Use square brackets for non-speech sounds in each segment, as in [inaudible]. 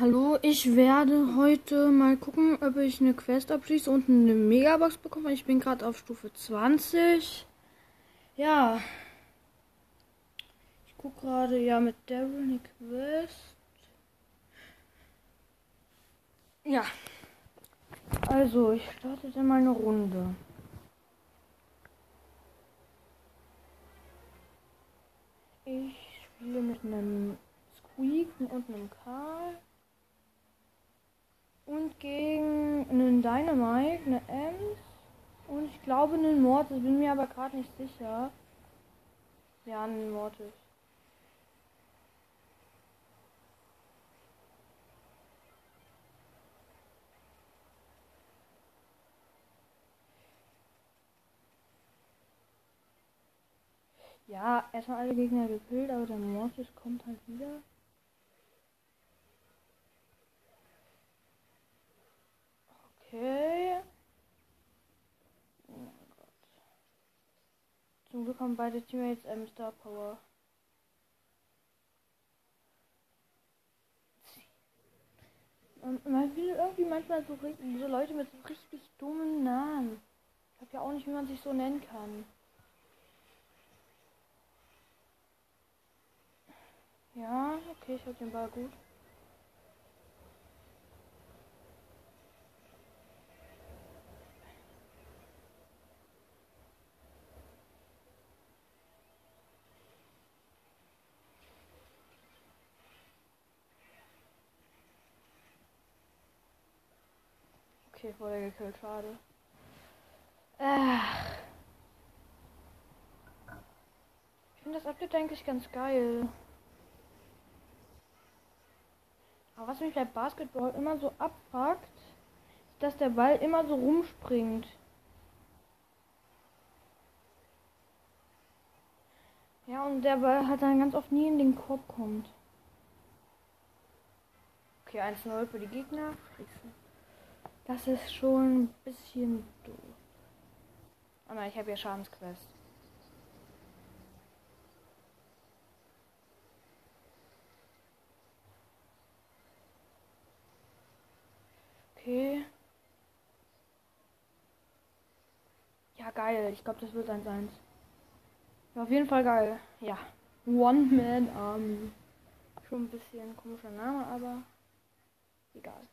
Hallo, ich werde heute mal gucken, ob ich eine Quest abschließe und eine Megabox bekomme. Ich bin gerade auf Stufe 20. Ja. Ich gucke gerade ja mit Daryl eine Quest. Ja. Also, ich starte dann mal eine Runde. Ich spiele mit einem Squeak und einem Karl. Und gegen einen Dynamite, eine Ems und ich glaube einen Mortis, bin mir aber gerade nicht sicher. Ja, einen Mortis. Ja, erstmal alle Gegner gekillt, aber der Mortis kommt halt wieder. Okay. Oh mein Gott. Zum Glück haben beide Teammates ähm, Star Power. Und man will irgendwie manchmal so, so Leute mit so richtig dummen Namen. Ich habe ja auch nicht, wie man sich so nennen kann. Ja, okay, ich hab den Ball gut. Okay, wurde gekillt, schade. Ach. Ich finde das Update eigentlich ganz geil. Aber was mich bei Basketball immer so abfuckt, ist, dass der Ball immer so rumspringt. Ja, und der Ball halt dann ganz oft nie in den Korb kommt. Okay, 1-0 für die Gegner. Das ist schon ein bisschen doof. Oh nein, ich habe ja Schadensquest. Okay. Ja, geil. Ich glaube, das wird ein Seins. Ja, auf jeden Fall geil. Ja. One Man Army. Schon ein bisschen komischer Name, aber egal.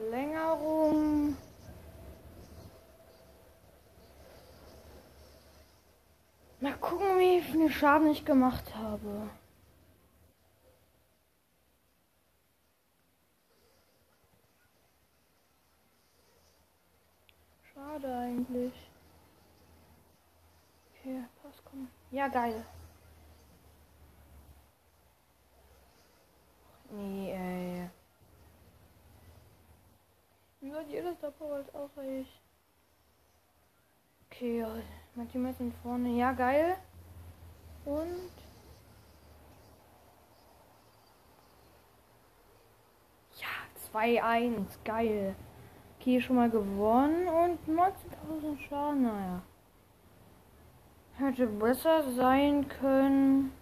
Verlängerung. Mal gucken, wie viel Schaden ich gemacht habe. Schade eigentlich. Okay, pass, komm. Ja, geil. Nee, ey. Jedes Doppel als auch ich? Okay, mein Team ist in vorne. Ja, geil. Und. Ja, 2-1. Geil. Okay, schon mal gewonnen und 19.000 Schaden. Naja. Hätte besser sein können.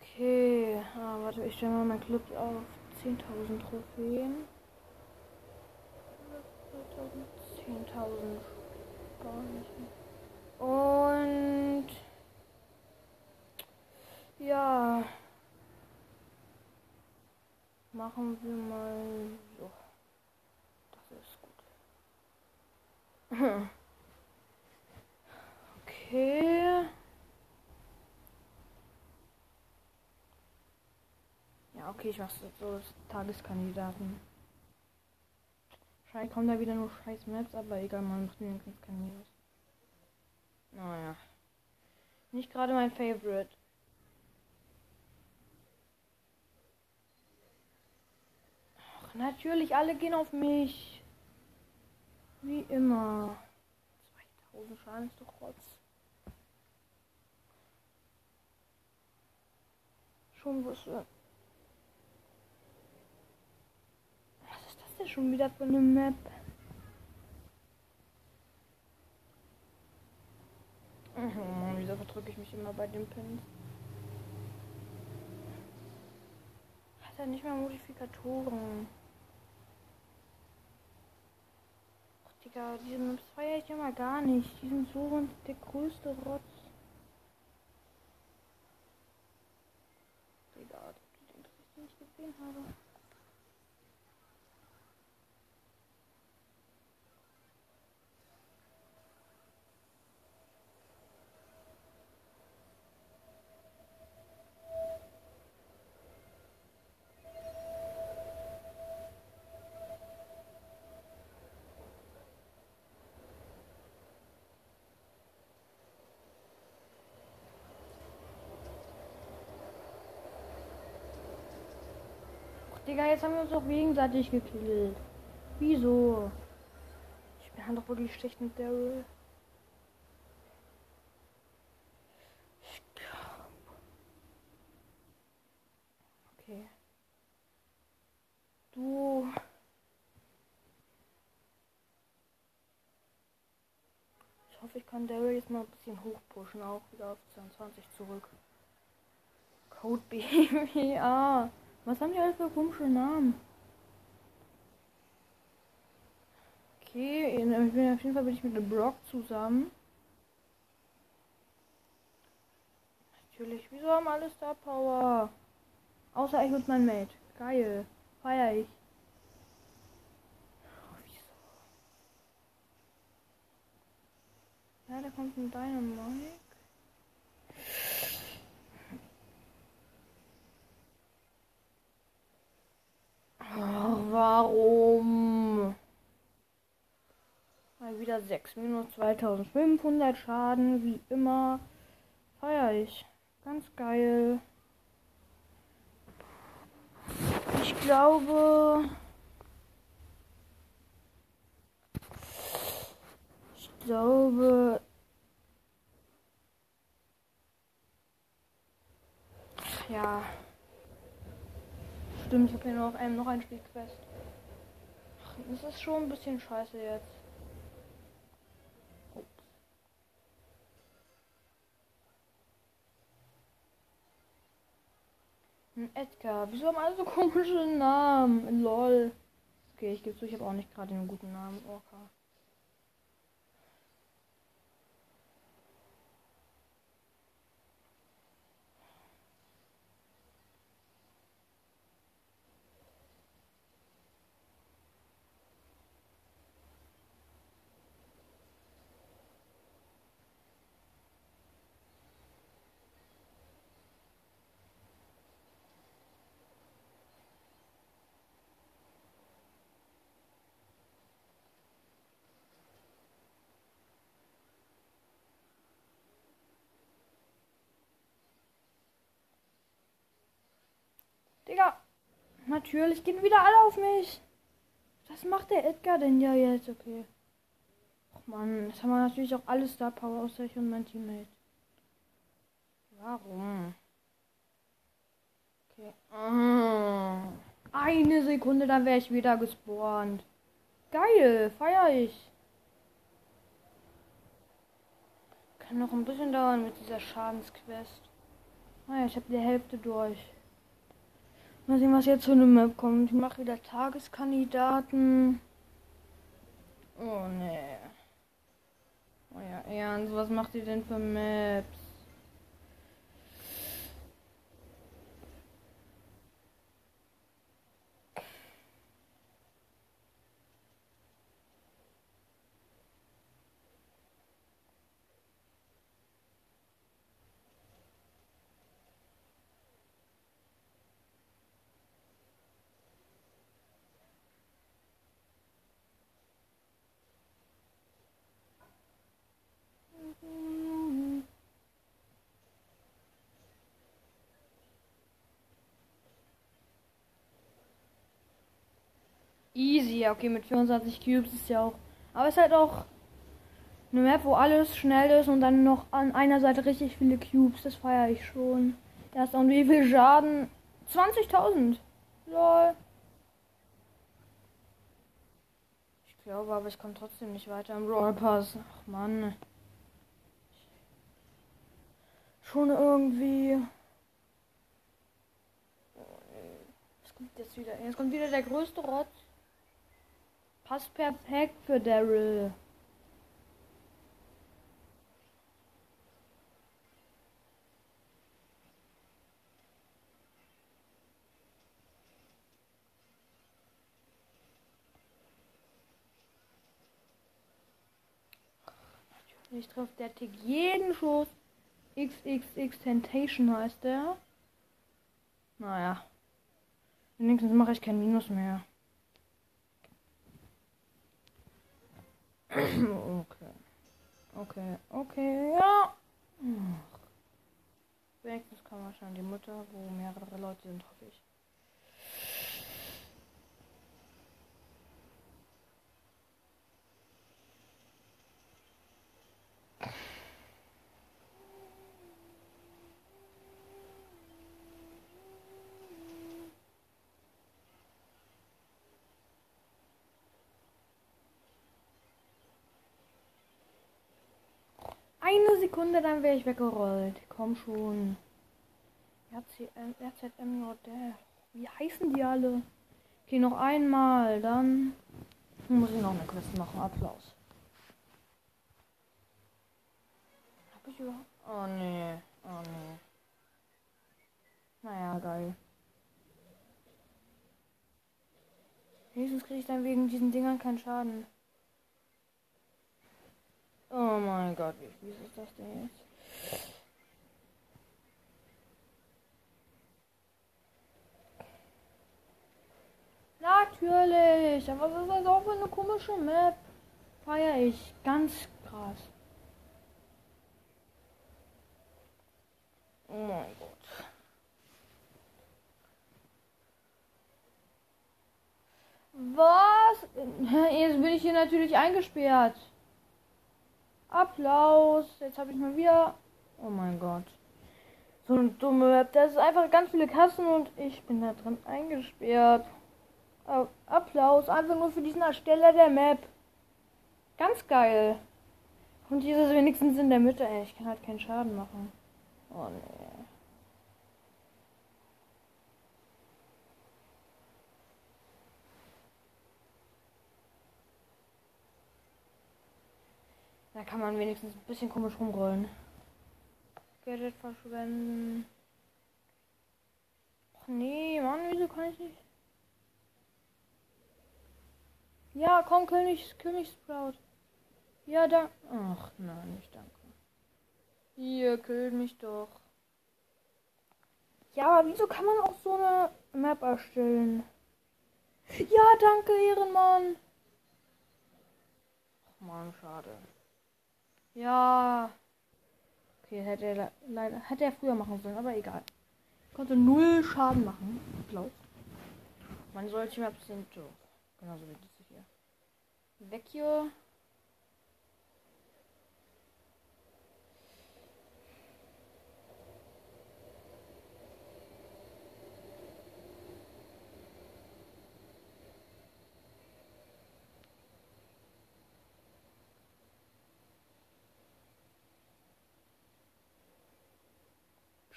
Okay. Ah, warte, ich stelle mal mein Club auf 10.000 Trophäen. 10.000 gar nicht. Und ja, machen wir mal so. Das ist gut. [laughs] okay. Ja, okay, ich mach's so als Tageskandidaten. Wahrscheinlich kommen da wieder nur scheiß Maps, aber egal, man macht wenigstens kein Minus. Naja. Nicht gerade mein Favorite. Ach, natürlich, alle gehen auf mich. Wie immer. 2000 Schaden ist doch Rotz. Schon wusste. schon wieder für eine Map? Oh, wieso verdrücke ich mich immer bei den Pins? Hat er nicht mehr Modifikatoren? Ach, Digga, diese Maps feiere ich immer gar nicht. Die sind so der größte Rotz. Egal, dass ich den nicht gesehen habe. Digga, jetzt haben wir uns doch gegenseitig gekillt. Wieso? Ich bin halt doch wirklich schlecht mit Daryl. Okay. Du. Ich hoffe, ich kann Daryl jetzt mal ein bisschen hochpushen, auch wieder auf 22 zurück. Code BWA. Was haben die alle für komische Namen? Okay, ich bin, auf jeden Fall bin ich mit dem Brock zusammen. Natürlich, wieso haben alle Star Power? Außer ich und mein Mate. Geil. Feier ich. Oh? Ja, da kommt ein Dynamite. Oh, warum? Mal wieder 6 minus 2500 Schaden, wie immer. Feier ich. Ganz geil. Ich glaube. Ich glaube. Ja. Stimmt, ich habe hier noch, ähm, noch ein Spielquest. Das ist schon ein bisschen scheiße jetzt. Ein Edgar. Wieso haben alle so [laughs] komische Namen? Lol. Okay, ich gebe zu, ich habe auch nicht gerade einen guten Namen. Orca. Digga. Natürlich gehen wieder alle auf mich. Was macht der Edgar denn ja jetzt? Okay. Och man, das haben wir natürlich auch alle Star Power außer ich und mein Teammate. Warum? Okay. Oh. Eine Sekunde, dann wäre ich wieder gespawnt. Geil, feier ich. Kann noch ein bisschen dauern mit dieser Schadensquest. Naja, ich habe die Hälfte durch. Mal sehen, was jetzt für eine Map kommt. Ich mache wieder Tageskandidaten. Oh ne. Oh ja, ernst, was macht ihr denn für Maps? Easy, okay, mit 24 Cubes ist ja auch. Aber es ist halt auch eine Map, wo alles schnell ist und dann noch an einer Seite richtig viele Cubes. Das feiere ich schon. Erst und wie viel Schaden? 20.000. Lol. glaube, aber ich komme trotzdem nicht weiter im Brawl Pass. Ach Mann. Schon irgendwie. Kommt jetzt wieder? Jetzt kommt wieder der größte Rotz. Passt perfekt für Daryl. Ich treffe der Tick jeden Schuss. XXX Tentation heißt der. Naja. Wenigstens mache ich kein Minus mehr. Okay. Okay, okay, ja. Wenigstens kann man schon die Mutter, wo mehrere Leute sind, hoffe ich. Eine Sekunde, dann wäre ich weggerollt. Komm schon. RCM, RZMJD. Wie heißen die alle? Okay, noch einmal, dann muss ich noch eine Quest machen. Applaus. Hab ich überhaupt. Oh nee. Oh nee. Naja, geil. Wenigstens kriege ich dann wegen diesen Dingern keinen Schaden. Oh mein Gott, wie fies ist das denn jetzt? Natürlich, aber was ist das auch für eine komische Map? Feier ich ganz krass. Oh mein Gott. Was? Jetzt bin ich hier natürlich eingesperrt. Applaus. Jetzt habe ich mal wieder. Oh mein Gott. So eine dumme Map. Das ist einfach ganz viele Kassen und ich bin da drin eingesperrt. Applaus. Einfach nur für diesen Ersteller der Map. Ganz geil. Und dieses wenigstens in der Mitte. Ey, ich kann halt keinen Schaden machen. Oh nee. Da kann man wenigstens ein bisschen komisch rumrollen. Gadget verschwenden. Ach nee, Mann, wieso kann ich nicht? Ja, komm, König, Königssprout. Ja, da. Ach nein, nicht danke. Hier, killt mich doch. Ja, aber wieso kann man auch so eine Map erstellen? Ja, danke, Ehrenmann. Ach man, schade. Ja. Okay, hätte er leider hätte er früher machen sollen, aber egal. Konnte null Schaden machen. Applaus. Man sollte Maps sind so. Genauso wie diese hier. Vecchio.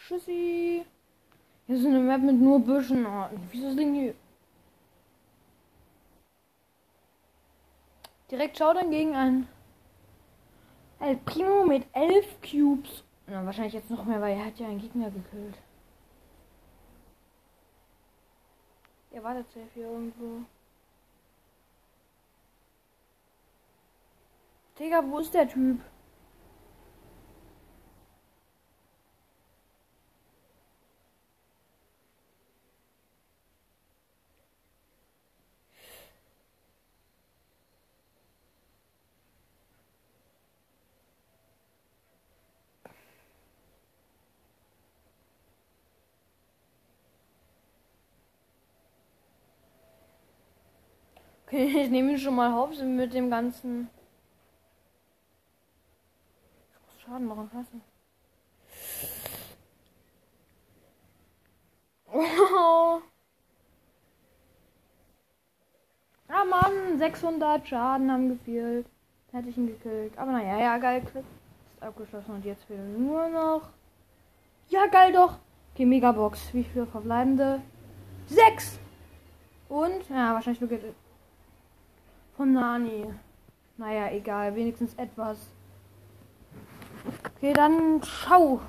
Tschüssi. Hier ist eine Map mit nur Büschen. Oh, wieso sind hier? Direkt schau dann gegen ein El Primo mit elf Cubes. Na, wahrscheinlich jetzt noch mehr, weil er hat ja einen Gegner gekillt. Er wartet safe hier irgendwo. Digga, wo ist der Typ? Okay, [laughs] ich nehme ihn schon mal auf mit dem ganzen. Ich muss Schaden machen lassen. [laughs] Oh. Ah Mann! Mann, 600 Schaden haben gefehlt. Hätte ich ihn gekillt. Aber naja, ja, geil. Ist abgeschlossen und jetzt fehlen nur noch. Ja, geil doch. Okay, Megabox. Wie viele verbleibende? Sechs! Und, ja, wahrscheinlich nur von Nani. Naja, egal. Wenigstens etwas. Okay, dann ciao.